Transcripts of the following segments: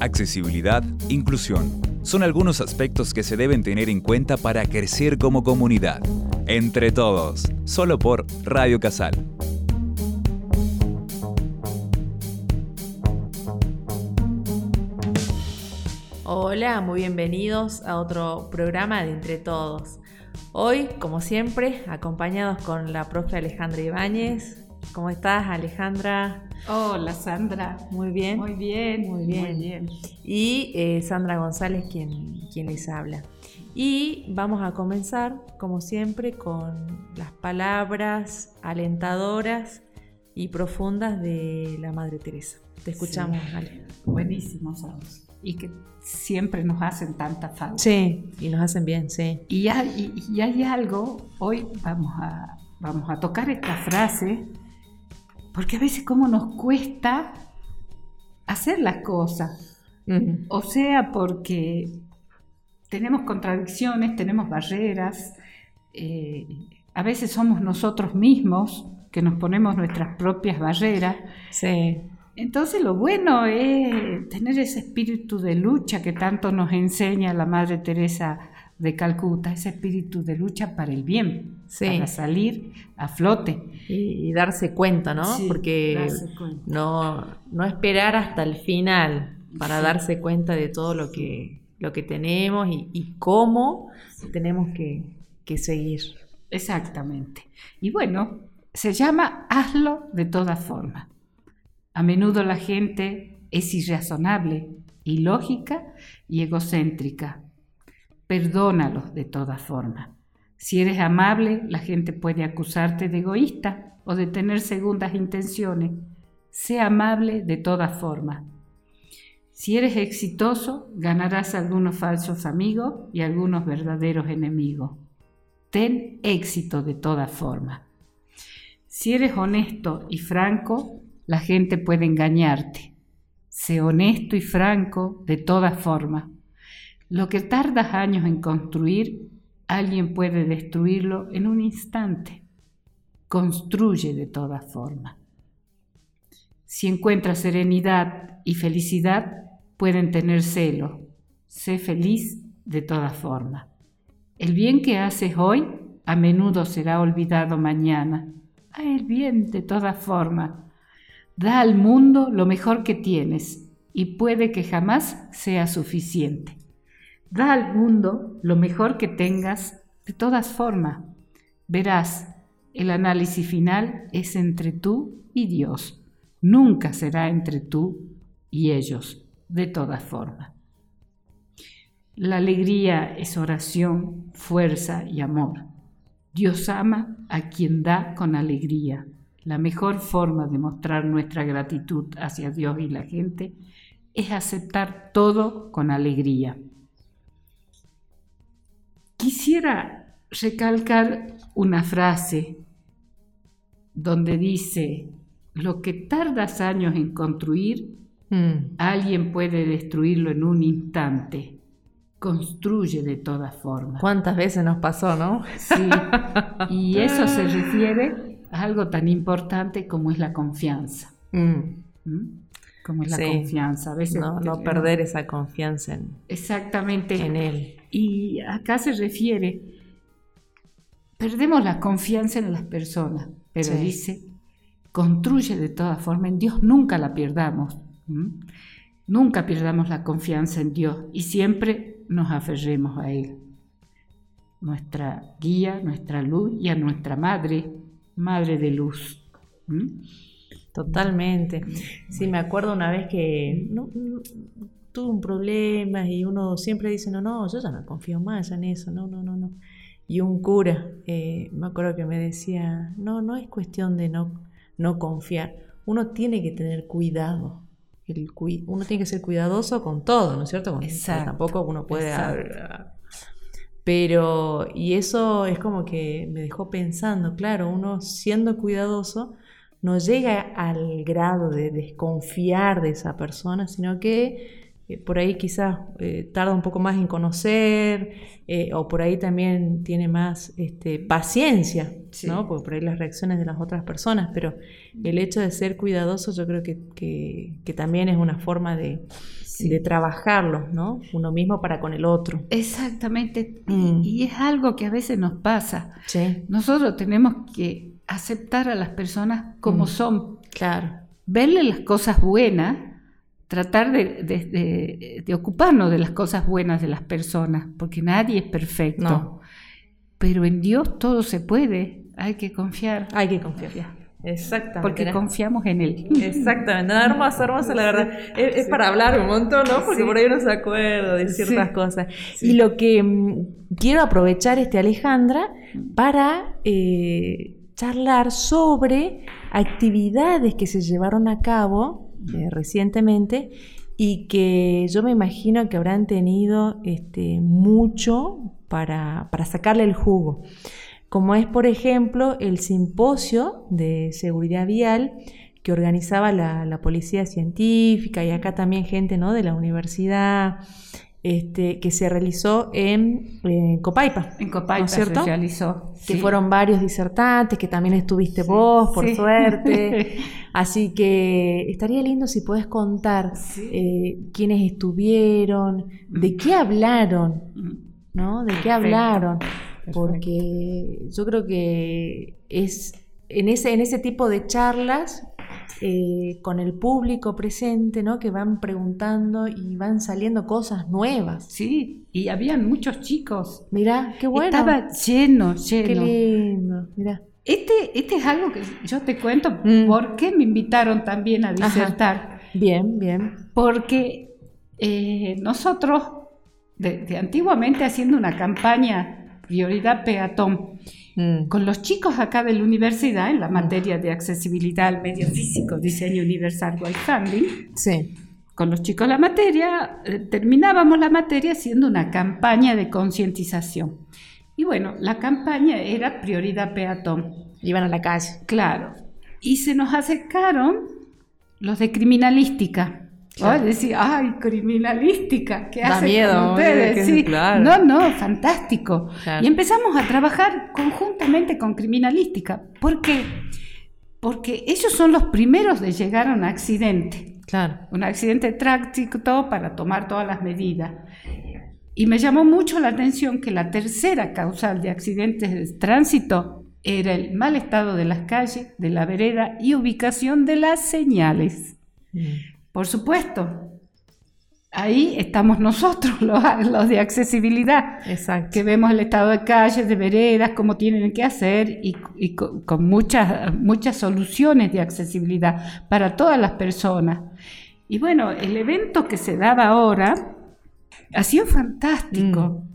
accesibilidad, inclusión. Son algunos aspectos que se deben tener en cuenta para crecer como comunidad. Entre todos, solo por Radio Casal. Hola, muy bienvenidos a otro programa de Entre Todos. Hoy, como siempre, acompañados con la profe Alejandra Ibáñez. ¿Cómo estás, Alejandra? Hola, Sandra. Muy bien. Muy bien, muy bien. Y eh, Sandra González, quien, quien les habla. Y vamos a comenzar, como siempre, con las palabras alentadoras y profundas de la Madre Teresa. Te escuchamos, Ale. Buenísimos, y que siempre nos hacen tanta falta. Sí, y nos hacen bien, sí. Y hay, y hay algo, hoy vamos a, vamos a tocar esta frase, porque a veces como nos cuesta hacer las cosas. O sea, porque tenemos contradicciones, tenemos barreras, eh, a veces somos nosotros mismos que nos ponemos nuestras propias barreras. Sí. Entonces lo bueno es tener ese espíritu de lucha que tanto nos enseña la Madre Teresa de Calcuta, ese espíritu de lucha para el bien, para salir a flote. Y, darse cuenta, ¿no? Porque No, no esperar hasta el final para darse cuenta de todo lo que, lo que tenemos y, cómo tenemos que, que seguir. Exactamente. Y bueno, se llama hazlo de todas formas. A menudo la gente es irrazonable, ilógica y egocéntrica. Perdónalos de todas formas. Si eres amable, la gente puede acusarte de egoísta o de tener segundas intenciones. Sé amable de todas formas. Si eres exitoso, ganarás algunos falsos amigos y algunos verdaderos enemigos. Ten éxito de todas formas. Si eres honesto y franco, la gente puede engañarte. Sé honesto y franco de todas formas. Lo que tardas años en construir, alguien puede destruirlo en un instante. Construye de todas formas. Si encuentras serenidad y felicidad, pueden tener celo. Sé feliz de todas formas. El bien que haces hoy a menudo será olvidado mañana. Haz el bien de todas formas Da al mundo lo mejor que tienes y puede que jamás sea suficiente. Da al mundo lo mejor que tengas de todas formas. Verás, el análisis final es entre tú y Dios. Nunca será entre tú y ellos, de todas formas. La alegría es oración, fuerza y amor. Dios ama a quien da con alegría. La mejor forma de mostrar nuestra gratitud hacia Dios y la gente es aceptar todo con alegría. Quisiera recalcar una frase donde dice, lo que tardas años en construir, mm. alguien puede destruirlo en un instante. Construye de todas formas. ¿Cuántas veces nos pasó, no? Sí. Y eso se refiere algo tan importante como es la confianza. Mm. ¿Mm? Como es la confianza. A veces no, perder esa confianza en, exactamente. en él. Y acá se refiere, perdemos la confianza en las personas, pero dice, construye de todas formas, en Dios nunca la pierdamos. Nunca pierdamos la confianza en Dios y siempre nos aferremos a Él. Nuestra guía, nuestra luz y a nuestra madre, madre de luz. Totalmente. Sí, me acuerdo una vez que tuve un problema y uno siempre dice, no, no, yo ya no confío más en eso, no, no, no, no. Y un cura, eh, me acuerdo que me decía, no, no es cuestión de no, no confiar, uno tiene que tener cuidado. El, uno tiene que ser cuidadoso con todo, ¿no es cierto? Exacto. Tampoco uno puede pero, y eso es como que me dejó pensando, claro, uno siendo cuidadoso no llega al grado de desconfiar de esa persona, sino que eh, por ahí quizás eh, tarda un poco más en conocer eh, o por ahí también tiene más este, paciencia, ¿no? Porque por ahí las reacciones de las otras personas, pero el hecho de ser cuidadoso yo creo que, que, también es una forma de, de, trabajarlo, ¿no? Uno mismo para con el otro. Exactamente, mm. y es algo que a veces nos pasa. Nosotros tenemos que aceptar a las personas como mm. son. Claro. Verle las cosas buenas tratar de, ocuparnos de las cosas buenas de las personas, porque nadie es perfecto. Pero en Dios todo se puede, hay que confiar. Hay que confiar. Exactamente. Porque confiamos en Él. Exactamente. hermosa, hermosa, la verdad. es, para hablar un montón, ¿no? Porque por ahí uno se acuerda de ciertas cosas. Y lo que mm, quiero aprovechar, este Alejandra, para eh, charlar sobre actividades que se llevaron a cabo eh, recientemente y que yo me imagino que habrán tenido este, mucho para, sacarle el jugo, como es por ejemplo el simposio de seguridad vial que organizaba la, la policía científica y acá también gente ¿no? de la universidad este, que se realizó en, Copaipa. En Copaipa se realizó. Que fueron varios disertantes, que también estuviste vos, por suerte. Así que estaría lindo si puedes contar eh, quiénes estuvieron, de qué hablaron, ¿no? De qué hablaron. Porque yo creo que es en ese, en ese tipo de charlas eh, con el público presente, ¿no? Que van preguntando y van saliendo cosas nuevas. Sí, y habían muchos chicos. Mira, qué bueno. Estaba lleno, lleno. Qué lindo, mira. Este, este es algo que yo te cuento mm. por qué me invitaron también a disertar. Bien, bien. Porque eh, nosotros, de, antiguamente haciendo una campaña prioridad peatón, Mm. Con los chicos acá de la universidad, en la materia de accesibilidad al medio físico, diseño universal, funding, sí. con los chicos la materia, eh, terminábamos la materia haciendo una campaña de concientización. Y bueno, la campaña era prioridad peatón. Iban a la calle. Claro. Y se nos acercaron los de criminalística Claro. decir, ay, criminalística, ¿qué hacen miedo, ustedes? Sí. No, no, fantástico. Y empezamos a trabajar conjuntamente con criminalística. ¿Por qué? Porque ellos son los primeros de llegar a un accidente. Claro. Un accidente trágico para tomar todas las medidas. Y me llamó mucho la atención que la tercera causal de accidentes de tránsito era el mal estado de las calles, de la vereda y ubicación de las señales. Mm. Por supuesto. Ahí estamos nosotros, los, de accesibilidad, que vemos el estado de calles, de veredas, cómo tienen que hacer y, con, muchas, muchas soluciones de accesibilidad para todas las personas. Y bueno, el evento que se daba ahora ha sido fantástico. Mm.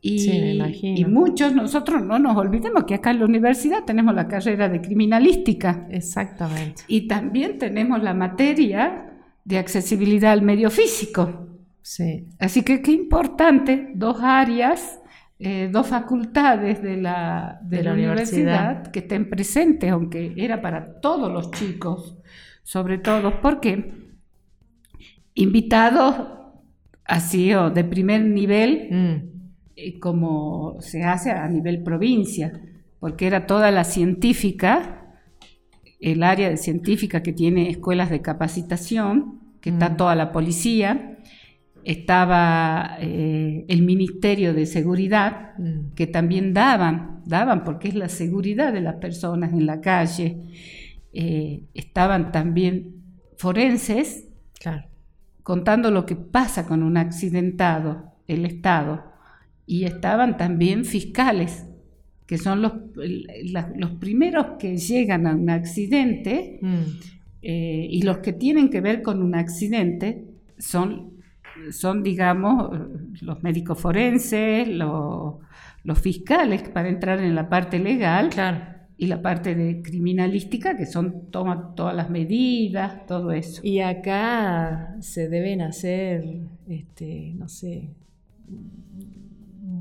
Y, y, muchos, nosotros no nos olvidemos que acá en la universidad tenemos la carrera de criminalística. Exactamente. Y también tenemos la materia de accesibilidad al medio físico. Sí. Así que qué importante, dos áreas, eh, dos facultades de la, de, la, universidad. que estén presentes, aunque era para todos los chicos, sobre todo porque invitados así o de primer nivel, mm. eh, como se hace a nivel provincia, porque era toda la científica el área de científica que tiene escuelas de capacitación, que está mm. toda la policía, estaba eh, el Ministerio de Seguridad, mm. que también daban, daban porque es la seguridad de las personas en la calle, eh, estaban también forenses, contando lo que pasa con un accidentado, el Estado, y estaban también fiscales que son los, los primeros que llegan a un accidente mm. eh, y los que tienen que ver con un accidente son, son digamos, los médicos forenses, los, fiscales para entrar en la parte legal. Y la parte de criminalística, que son toma todas las medidas, todo eso. Y acá se deben hacer, este, no sé,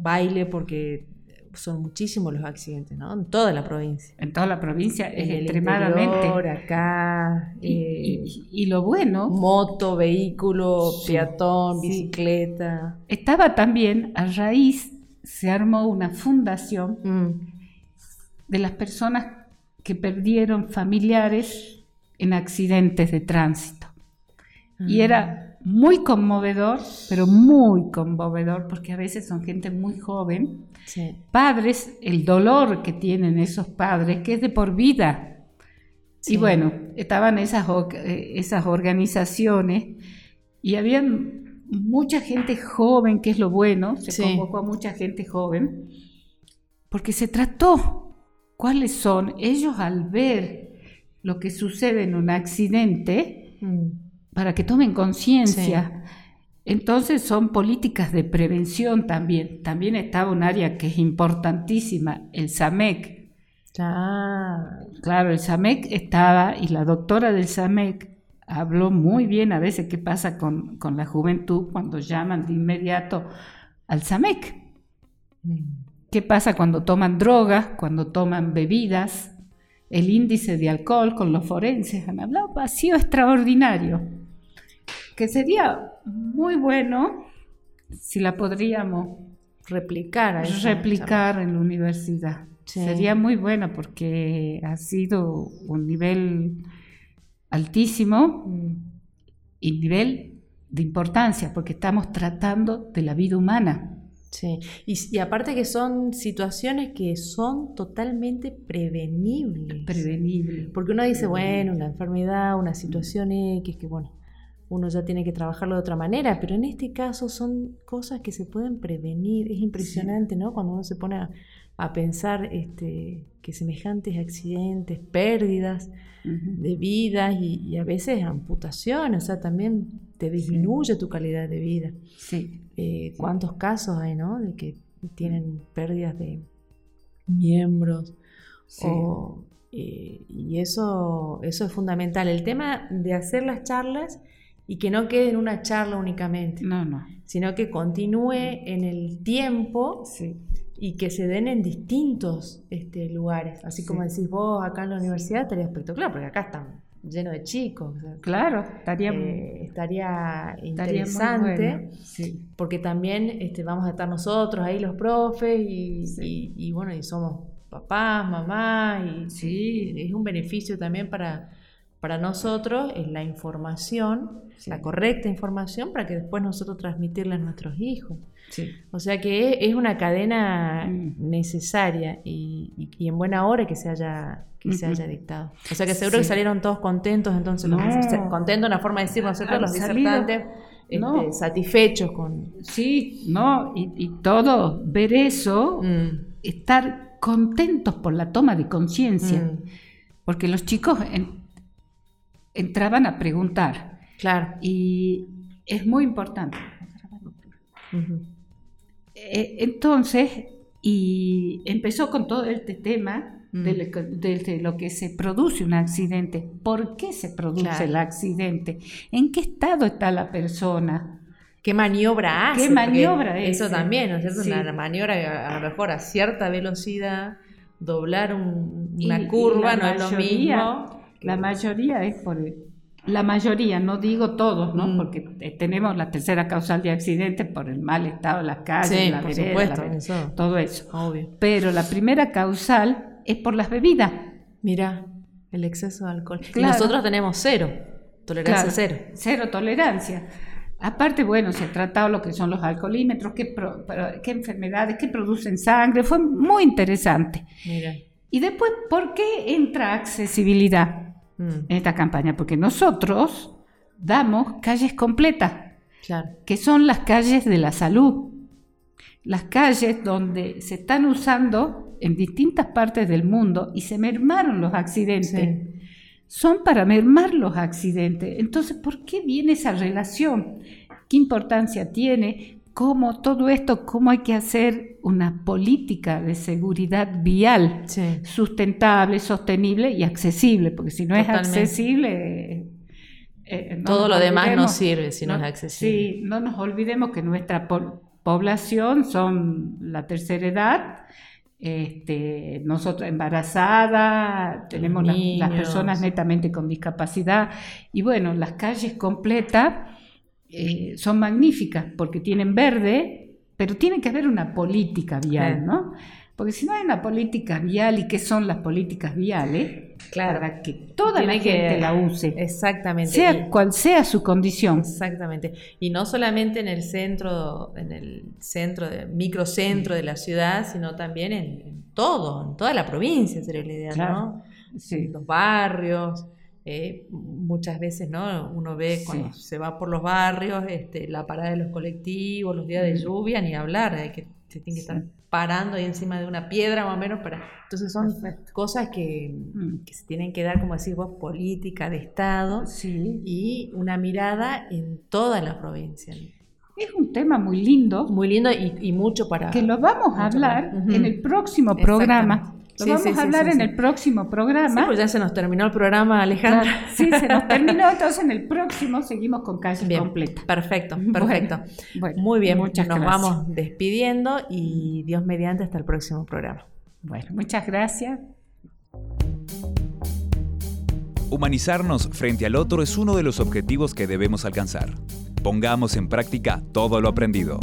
baile porque son muchísimos los accidentes, ¿no? En toda la provincia. En toda la provincia es En el extremadamente. interior, acá. Y, eh, y- y lo bueno moto, vehículo, Sí, peatón, sí. bicicleta. estaba también a raíz, se armó una fundación Mm, de las personas que perdieron familiares en accidentes de tránsito. Y Ah. era muy conmovedor, pero muy conmovedor, porque a veces son gente muy joven. Sí. Padres, el dolor que tienen esos padres, que es de por vida. Sí. Y bueno, estaban esas, eh, esas organizaciones y había mucha gente joven, que es lo bueno, se Sí. convocó a mucha gente joven, porque se trató cuáles son ellos al ver lo que sucede en un accidente, Mm, para que tomen conciencia. Entonces son políticas de prevención también. También estaba un área que es importantísima, el SAMEC. Ah, Claro, el SAMEC estaba y la doctora del SAMEC habló muy bien a veces qué pasa con, con la juventud cuando llaman de inmediato al SAMEC. mm, ¿Qué pasa cuando toman drogas, cuando toman bebidas? El índice de alcohol con los forenses han hablado, ha sido extraordinario. Que sería muy bueno si la podríamos replicar. a esa replicar en la universidad. Sí. Sería muy bueno porque ha sido un nivel altísimo y nivel de importancia, porque estamos tratando de la vida humana. Sí, y, y aparte que son situaciones que son totalmente prevenibles. Prevenible. Porque uno dice, bueno, una enfermedad, una situación X, que bueno, uno ya tiene que trabajarlo de otra manera, pero en este caso son cosas que se pueden prevenir. Es impresionante, ¿no? Cuando uno se pone a, a pensar este, que semejantes accidentes, pérdidas de vidas y, y a veces amputaciones, o sea, también te disminuye tu calidad de vida. Sí, Eh, ¿Cuántos casos hay, no? De que tienen pérdidas de miembros. sí. o, eh, y eso, eso es fundamental. El tema de hacer las charlas y que no quede en una charla únicamente, No, no. sino que continúe en el tiempo Sí. y que se den en distintos este, lugares. Así Sí. como decís vos acá en la universidad, estaría espectacular, porque acá están llenos de chicos. Claro, estaría, eh, estaría interesante bueno. Sí. porque también este, vamos a estar nosotros ahí los profes y, Sí. y- y, bueno, y somos papás, mamás y Sí. es un beneficio también para, para nosotros es la información, Sí. la correcta información para que después nosotros transmitirla a nuestros hijos. Sí. O sea que es, una cadena Mm. necesaria y, y- y en buena hora que se haya que se haya dictado. O sea que seguro que salieron todos contentos, entonces los No. contentos una forma de decir, ¿no es cierto? Han Los disertantes este, No. satisfechos con, Sí, no, y, y todo, ver eso, Mm, estar contentos por la toma de conciencia, mm, porque los chicos en- entraban a preguntar claro. y es muy importante. Eh, entonces, y empezó con todo este tema Mm. de, lo que- de lo que se produce un accidente, por qué se produce Claro. el accidente, en qué estado está la persona. ¿Qué maniobra hace? ¿Qué maniobra Eso es? también, ¿no es cierto? Sí. Una maniobra a lo mejor a cierta velocidad, doblar un- una y curva no es lo mayoría- La mayoría es por la mayoría, no digo todos, ¿no? Mm. Porque eh, tenemos la tercera causal de accidentes por el mal estado de las calles, Sí, la por vereda, supuesto, la ve- eso. todo eso. Obvio. Pero la primera causal es por las bebidas. Mira, el exceso de alcohol. Y nosotros tenemos cero, tolerancia Claro, cero. Cero tolerancia. Aparte, bueno, se ha tratado lo que son los alcoholímetros, qué, pro- pro- qué enfermedades, qué producen sangre, fue muy interesante. Mira. Y después, ¿por qué entra accesibilidad Mm, en esta campaña? Porque nosotros damos calles completas, claro. que son las calles de la salud, las calles donde se están usando en distintas partes del mundo y se mermaron los accidentes Sí. son para mermar los accidentes. Entonces, ¿por qué viene esa relación? ¿Qué importancia tiene? ¿Cómo todo esto, cómo hay que hacer una política de seguridad vial Sí. sustentable, sostenible y accesible? Porque si no Totalmente. es accesible... eh, no Todo lo demás no sirve si no, es accesible. Sí, no nos olvidemos que nuestra po- población son la tercera edad este, nosotros embarazadas, tenemos las, personas netamente con discapacidad y bueno, las calles completas eh, son magníficas porque tienen verde, pero tiene que haber una política vial. ¿no? Porque si no hay una política vial, ¿y qué son las políticas viales? Claro. Para que toda Tiene la que- gente la use, Exactamente. sea Y- cual sea su condición. Exactamente. Y no solamente en el centro, en el centro, de, microcentro de la ciudad, sino también en, en todo, en toda la provincia, sería la idea, Claro. ¿no? Sí. Los barrios, eh, muchas veces, ¿no? Uno ve Sí. cuando se va por los barrios, este, la parada de los colectivos, los días de lluvia, ni hablar, de que se tiene que estar Sí. parando ahí encima de una piedra más o menos para... Entonces son Perfecto. cosas que, Mm. que se tienen que dar, como decís vos, política de Estado Sí. y una mirada en toda la provincia. Es un tema muy lindo Muy lindo y, y mucho para... que lo vamos a hablar para- Ujú. en el próximo programa. Lo Sí, vamos sí, a hablar sí, en sí. el próximo Sí, programa. pues ya se nos terminó el programa, Alejandra. Claro, sí, se nos terminó, entonces en el próximo seguimos con calle Bien, completa. perfecto, Bueno, perfecto. bueno, Muy bien, muchas nos gracias. vamos despidiendo y Dios mediante hasta el próximo programa. Bueno, muchas gracias. Humanizarnos frente al otro es uno de los objetivos que debemos alcanzar. Pongamos en práctica todo lo aprendido.